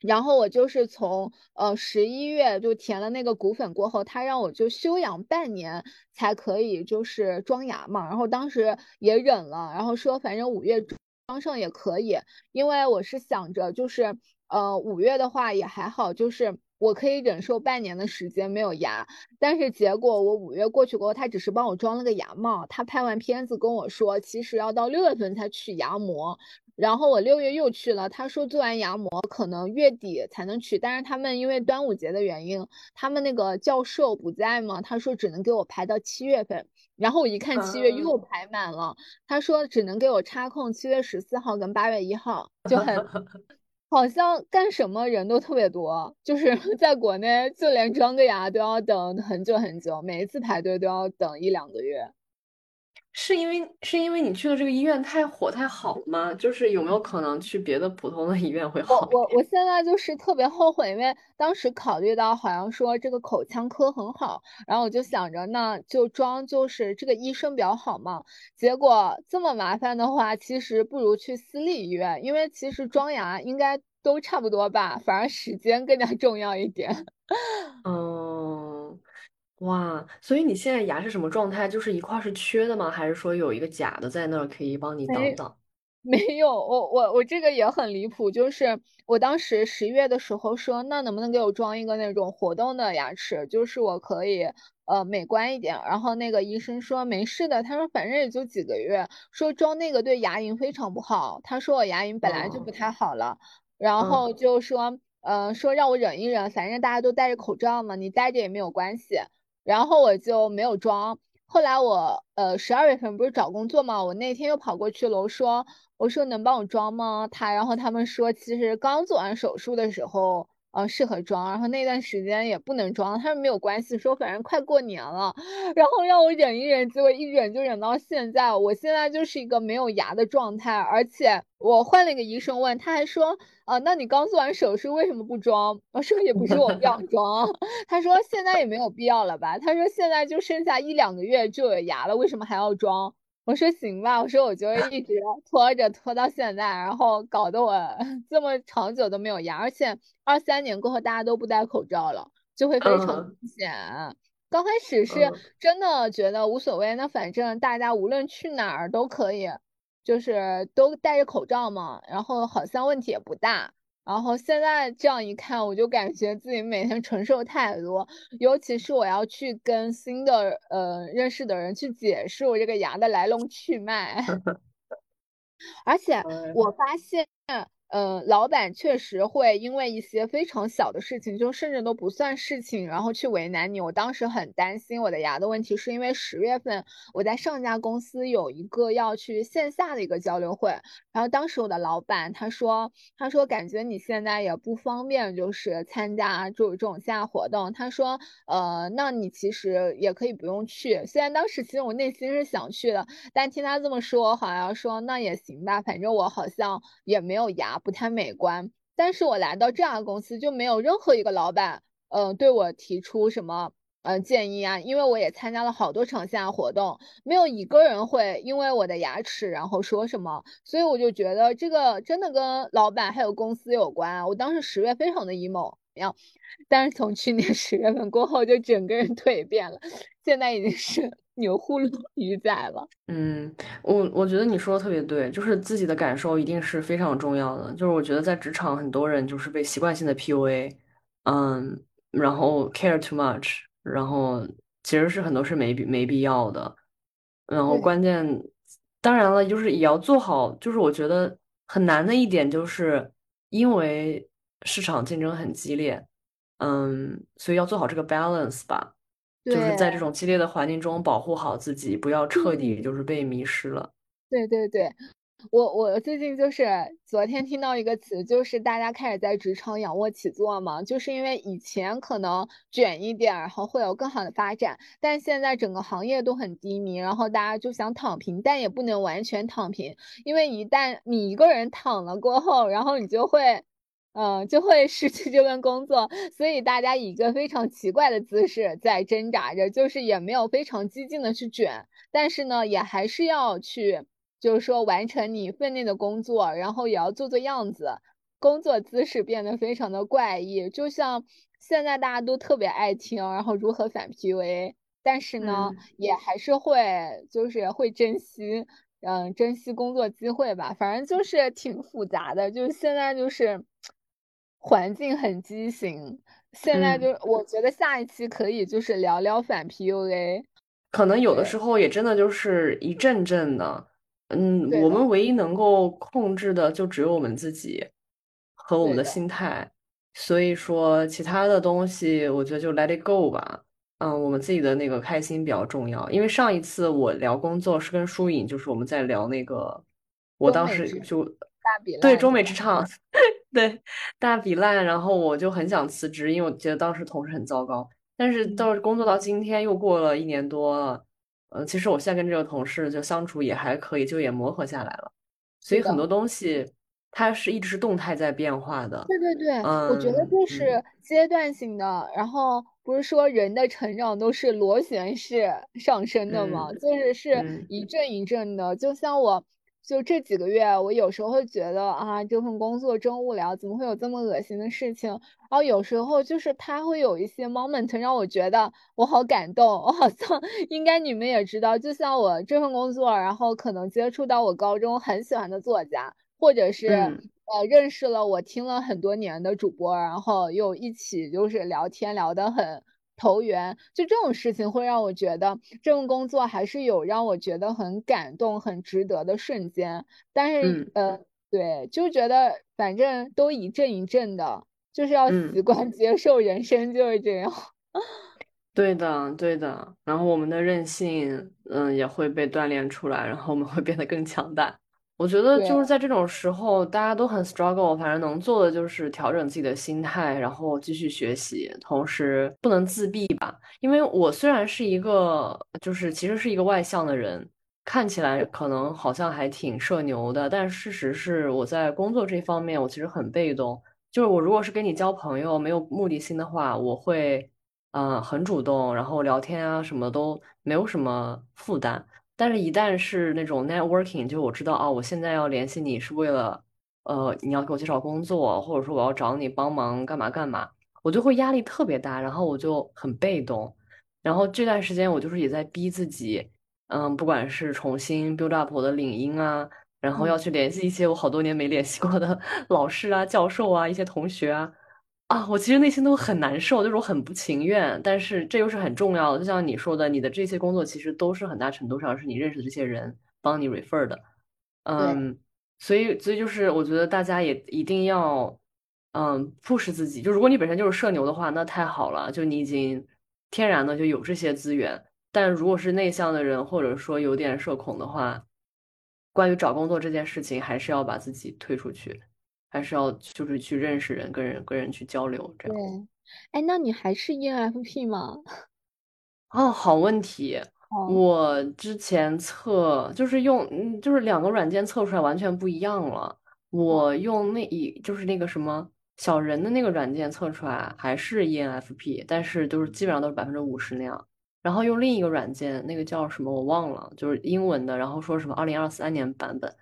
然后我就是从呃十一月就填了那个骨粉过后，他让我就休养半年才可以就是装牙嘛。然后当时也忍了，然后说反正五月装上也可以，因为我是想着就是呃五月的话也还好，就是我可以忍受半年的时间没有牙。但是结果我五月过去过后，他只是帮我装了个牙帽。他拍完片子跟我说，其实要到六月份才取牙模。然后我六月又去了，他说做完牙模可能月底才能取，但是他们因为端午节的原因，他们那个教授不在嘛，他说只能给我排到七月份。然后我一看七月又排满了，他说只能给我插空七月十四号跟八月一号，就很 [laughs] 好像干什么人都特别多，就是 [laughs] 在国内就连装个牙都要等很久很久，每一次排队都要等一两个月。是因为是因为你去的这个医院太火太好吗？就是有没有可能去别的普通的 [laughs] 医院会好？我我我现在就是特别后悔，因为当时考虑到好像说这个口腔科很好，然后我就想着那就装就是这个医生比较好嘛。结果这么麻烦的话，其实不如去私立医院，因为其实装牙应该都差不多吧，反而时间更加重要一点。嗯。[laughs] 哇，所以你现在牙是什么状态？就是一块是缺的吗？还是说有一个假的在那儿可以帮你挡挡？[laughs] 没有，我我我这个也很离谱，就是我当时十一月的时候说，那能不能给我装一个那种活动的牙齿，就是我可以呃美观一点。然后那个医生说没事的，他说反正也就几个月，说装那个对牙龈非常不好。他说我牙龈本来就不太好了，然后就说嗯说让我忍一忍，反正大家都戴着口罩嘛，你戴着也没有关系。然后我就没有装。后来我呃十二月份不是找工作嘛，我那天又跑过去了，我说我说能帮我装吗？他然后他们说其实刚做完手术的时候。嗯，适合装，然后那段时间也不能装，他说没有关系，说反正快过年了，[laughs] 然后让我忍一忍，结果一忍就忍到现在，我现在就是一个没有牙的状态，而且我换了一个医生问，他还说，啊，那你刚做完手术为什么不装？我说也不是我不想 [laughs] 装，他说现在也没有必要了吧，他说现在就剩下一两个月就有牙了，为什么还要装？我说行吧，我说我就一直拖着拖到现在，然后搞得我 [laughs] 这么长久都没有牙，而且二三年过后大家都不戴口罩了，就会非常明显。刚开始是真的觉得无所谓，那反正大家无论去哪儿都可以，就是都戴着口罩嘛，然后好像问题也不大。然后现在这样一看，我就感觉自己每天承受太多，尤其是我要去跟新的呃认识的人去解释我这个牙的来龙去脉，[laughs] [laughs] 而且我发现嗯，老板确实会因为一些非常小的事情，就甚至都不算事情，然后去为难你。我当时很担心我的牙的问题，是因为十月份我在上家公司有一个要去线下的一个交流会，然后当时我的老板他说，他说感觉你现在也不方便，就是参加这这种线下活动。他说，呃，那你其实也可以不用去。虽然当时其实我内心是想去的，但听他这么说，好像说那也行吧，反正我好像也没有牙。不太美观，但是我来到这家公司就没有任何一个老板，嗯，对我提出什么，嗯，建议啊，因为我也参加了好多场线下活动，没有一个人会因为我的牙齿然后说什么，所以我就觉得这个真的跟老板还有公司有关。我当时十月非常的 emo，样，但是从去年十月份过后就整个人蜕变了，现在已经是。[laughs] 牛呼噜 [laughs] 鱼仔了。嗯，我我觉得你说的特别对，就是自己的感受一定是非常重要的。就是我觉得在职场，很多人就是被习惯性的 PUA，嗯，然后 care too much，然后其实是很多是没必没必要的。然后关键，当然了，就是也要做好。就是我觉得很难的一点，就是因为市场竞争很激烈，嗯，所以要做好这个 balance 吧。就是在这种激烈的环境中保护好自己，不要彻底就是被迷失了。对对对，我我最近就是昨天听到一个词，就是大家开始在职场仰卧起坐嘛，就是因为以前可能卷一点，然后会有更好的发展，但现在整个行业都很低迷，然后大家就想躺平，但也不能完全躺平，因为一旦你一个人躺了过后，然后你就会。嗯，就会失去这份工作，所以大家以一个非常奇怪的姿势在挣扎着，就是也没有非常激进的去卷，但是呢，也还是要去，就是说完成你分内的工作，然后也要做做样子，工作姿势变得非常的怪异，就像现在大家都特别爱听，然后如何反 PUA，但是呢，也还是会就是会珍惜，嗯，珍惜工作机会吧，反正就是挺复杂的，就是现在就是。环境很畸形，现在就我觉得下一期可以就是聊聊反 PUA，可能有的时候也真的就是一阵阵的，嗯，我们唯一能够控制的就只有我们自己和我们的心态，所以说其他的东西我觉得就 let it go 吧，嗯，我们自己的那个开心比较重要，因为上一次我聊工作是跟舒颖，就是我们在聊那个，我当时就对中美职？场。[laughs] 对，大比烂，然后我就很想辞职，因为我觉得当时同事很糟糕。但是到工作到今天又过了一年多了，呃，其实我现在跟这个同事就相处也还可以，就也磨合下来了。所以很多东西它是一直是动态在变化的。对对对，我觉得就是阶段性的。然后不是说人的成长都是螺旋式上升的吗？就是是一阵一阵的，就像我。就这几个月，我有时候会觉得啊，这份工作真无聊，怎么会有这么恶心的事情？然后有时候就是他会有一些 moment 让我觉得我好感动，我好像应该你们也知道，就像我这份工作，然后可能接触到我高中很喜欢的作家，或者是呃认识了我听了很多年的主播，然后又一起就是聊天聊得很。投缘，就这种事情会让我觉得这份工作还是有让我觉得很感动、很值得的瞬间。但是，呃，对，就觉得反正都一阵一阵的，就是要习惯 [laughs] 接受人生就是这样。对的，对的。然后我们的韧性，嗯，也会被锻炼出来，然后我们会变得更强大。我觉得就是在这种时候，大家都很 struggle，反正能做的就是调整自己的心态，然后继续学习，同时不能自闭吧。因为我虽然是一个，就是其实是一个外向的人，看起来可能好像还挺社牛的，但事实是我在工作这方面我其实很被动。就是我如果是跟你交朋友没有目的性的话，我会嗯很主动，然后聊天啊什么都没有什么负担。但是，一旦是那种 networking，就我知道啊，我现在要联系你是为了，呃，你要给我介绍工作，或者说我要找你帮忙干嘛干嘛，我就会压力特别大，然后我就很被动。然后这段时间我就是也在逼自己，嗯，不管是重新 build up 我的领英啊，然后要去联系一些我好多年没联系过的 [laughs] 老师啊、教授啊、一些同学啊。啊，我其实内心都很难受，就是我很不情愿，但是这又是很重要的。就像你说的，你的这些工作其实都是很大程度上是你认识的这些人帮你 refer 的，嗯，所以，所以就是我觉得大家也一定要，嗯，push 自己。就如果你本身就是社牛的话，那太好了，就你已经天然的就有这些资源。但如果是内向的人，或者说有点社恐的话，关于找工作这件事情，还是要把自己推出去，还是要就是去认识人，跟人跟人去交流，这样。对，哎，那你还是 ENFP 吗？[laughs] 哦，好问题。我之前测就是用，嗯，就是两个软件测出来完全不一样了。我用那一就是那个什么小人的那个软件测出来还是 ENFP，但是都是基本上都是百分之五十那样。然后用另一个软件，那个叫什么我忘了，就是英文的，然后说什么二零二三年版本，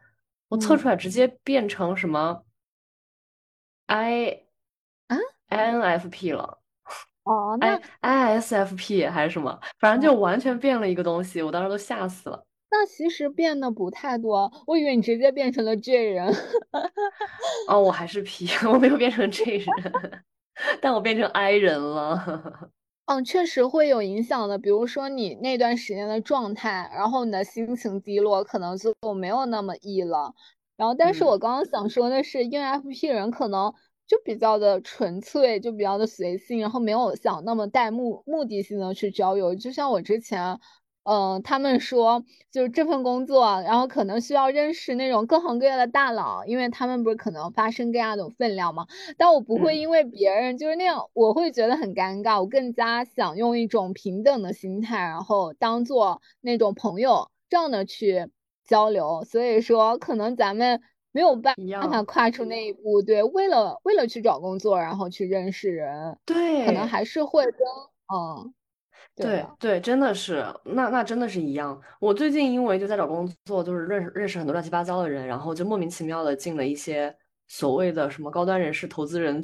我测出来直接变成什么 I 啊 INFP 了。哦，[laughs] 那 ISFP 还是什么，反正就完全变了一个东西，我当时都吓死了。那其实变的不太多，我以为你直接变成了 J 人。[laughs] 哦，我还是 P，[laughs] 我没有变成 J 人，但我变成 I 人了。嗯，确实会有影响的。比如说你那段时间的状态，然后你的心情低落，可能就没有那么 E 了。然后，但是我刚刚想说的是，ENFP 人可能。就比较的纯粹，就比较的随性，然后没有想那么带目目的性的去交友。就像我之前，嗯，他们说就是这份工作，然后可能需要认识那种各行各业的大佬，因为他们不是可能发生各样的分量嘛。但我不会因为别人就是那样，我会觉得很尴尬。我更加想用一种平等的心态，然后当做那种朋友这样的去交流。所以说，可能咱们。没有办法跨出那一步，对，为了为了去找工作，然后去认识人，对，可能还是会跟，嗯，对对，真的是，那那真的是一样。我最近因为就在找工作，就是认识认识很多乱七八糟的人，然后就莫名其妙的进了一些所谓的什么高端人士、投资人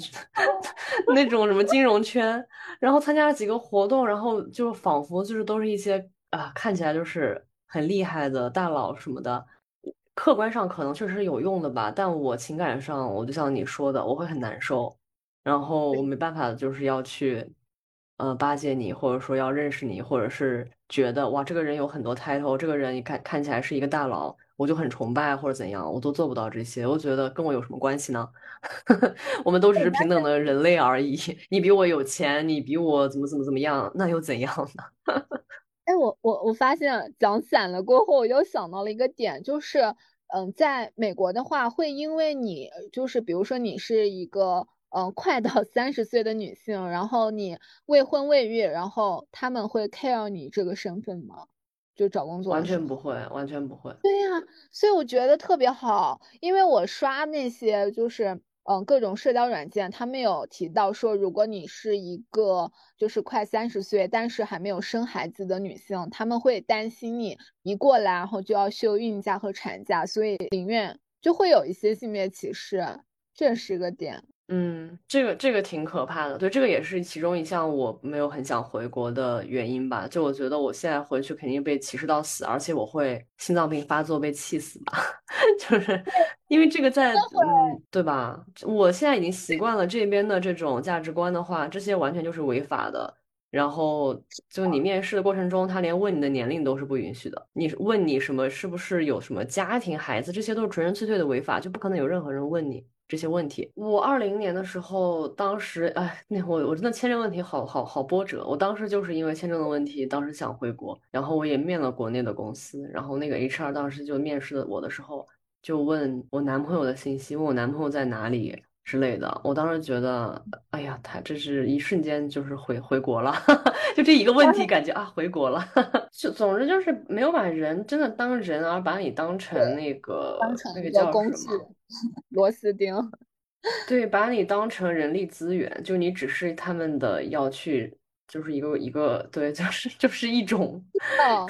[laughs] 那种什么金融圈，然后参加了几个活动，然后就仿佛就是都是一些啊看起来就是很厉害的大佬什么的。客观上可能确实是有用的吧，但我情感上，我就像你说的，我会很难受，然后我没办法，就是要去，呃，巴结你，或者说要认识你，或者是觉得哇，这个人有很多 title，这个人你看看起来是一个大佬，我就很崇拜或者怎样，我都做不到这些。我觉得跟我有什么关系呢？[laughs] 我们都只是平等的人类而已。你比我有钱，你比我怎么怎么怎么样，那又怎样呢？哎，我我我发现讲散了过后，我又想到了一个点，就是，嗯，在美国的话，会因为你就是，比如说你是一个，嗯，快到三十岁的女性，然后你未婚未育，然后他们会 care 你这个身份吗？就找工作？完全不会，完全不会。对呀，所以我觉得特别好，因为我刷那些就是。嗯，各种社交软件，他们有提到说，如果你是一个就是快三十岁，但是还没有生孩子的女性，他们会担心你一过来，然后就要休孕假和产假，所以宁愿就会有一些性别歧视，这是一个点。嗯，这个这个挺可怕的，对，这个也是其中一项我没有很想回国的原因吧。就我觉得我现在回去肯定被歧视到死，而且我会心脏病发作被气死吧。[laughs] 就是因为这个在，嗯，对吧？我现在已经习惯了这边的这种价值观的话，这些完全就是违法的。然后就你面试的过程中，他连问你的年龄都是不允许的。你问你什么是不是有什么家庭孩子，这些都是纯纯粹粹的违法，就不可能有任何人问你。这些问题，我二零年的时候，当时哎，那我我真的签证问题好好好波折。我当时就是因为签证的问题，当时想回国，然后我也面了国内的公司，然后那个 HR 当时就面试我的时候，就问我男朋友的信息，问我男朋友在哪里之类的。我当时觉得，哎呀，他这是一瞬间就是回回国了，[laughs] 就这一个问题，感觉啊回国了。[laughs] 就总之就是没有把人真的当人，而把你当成那个那个叫什么？[laughs] 螺丝钉，对，把你当成人力资源，就你只是他们的要去，就是一个一个，对，就是就是一种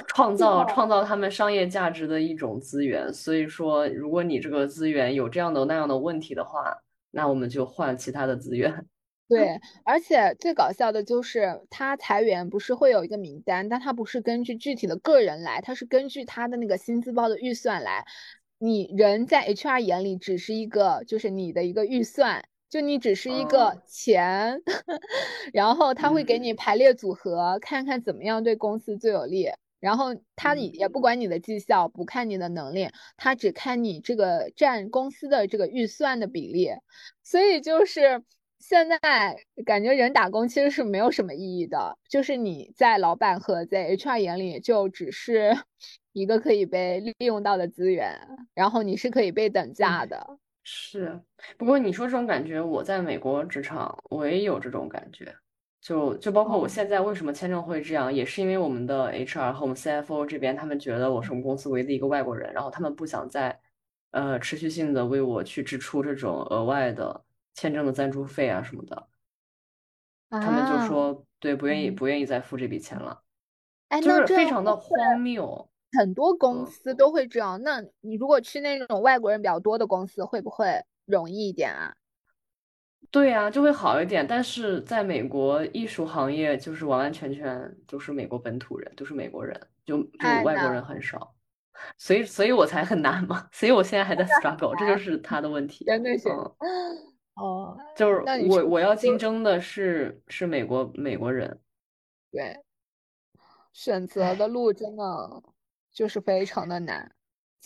创造创造他们商业价值的一种资源。所以说，如果你这个资源有这样的那样的问题的话，那我们就换其他的资源。[laughs] 对，而且最搞笑的就是他裁员不是会有一个名单，但他不是根据具体的个人来，他是根据他的那个薪资包的预算来。你人在 HR 眼里只是一个，就是你的一个预算，就你只是一个钱，[laughs] 然后他会给你排列组合，看看怎么样对公司最有利。然后他也也不管你的绩效，不看你的能力，他只看你这个占公司的这个预算的比例。所以就是现在感觉人打工其实是没有什么意义的，就是你在老板和在 HR 眼里就只是 [laughs] 一个可以被利用到的资源，然后你是可以被等价的。是，不过你说这种感觉，我在美国职场我也有这种感觉。就就包括我现在为什么签证会这样，也是因为我们的 HR 和我们 CFO 这边，他们觉得我是我们公司唯一的一个外国人，然后他们不想再，呃，持续性的为我去支出这种额外的签证的赞助费啊什么的，他们就说对，不愿意不愿意再付这笔钱了，就是非常的荒谬。很多公司都会这样，那你如果去那种外国人比较多的公司，会不会容易一点啊？对呀，就会好一点。但是在美国，艺术行业就是完完全全都是美国本土人，都是美国人，就就外国人很少，所以所以我才很难嘛。所以我现在还在 struggle，这就是他的问题。真的是，哦，就是我我要竞争的是是美国美国人，对，选择的路真的就是非常的难。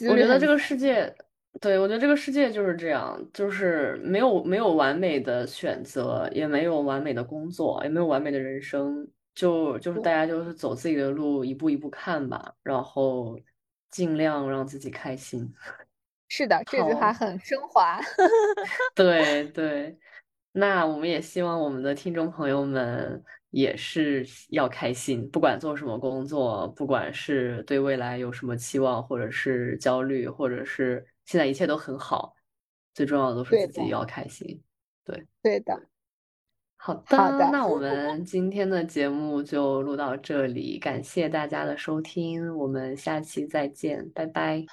我觉得这个世界。对，我觉得这个世界就是这样，就是没有没有完美的选择，也没有完美的工作，也没有完美的人生，就就是大家就是走自己的路，一步一步看吧，然后尽量让自己开心。[laughs] 是的，这句话很升华。[laughs] 对对，那我们也希望我们的听众朋友们。也是要开心，不管做什么工作，不管是对未来有什么期望，或者是焦虑，或者是现在一切都很好，最重要的都是自己要开心。对，对的。好的，那我们 [laughs] 今天的节目就录到这里，感谢大家的收听，我们下期再见，拜拜。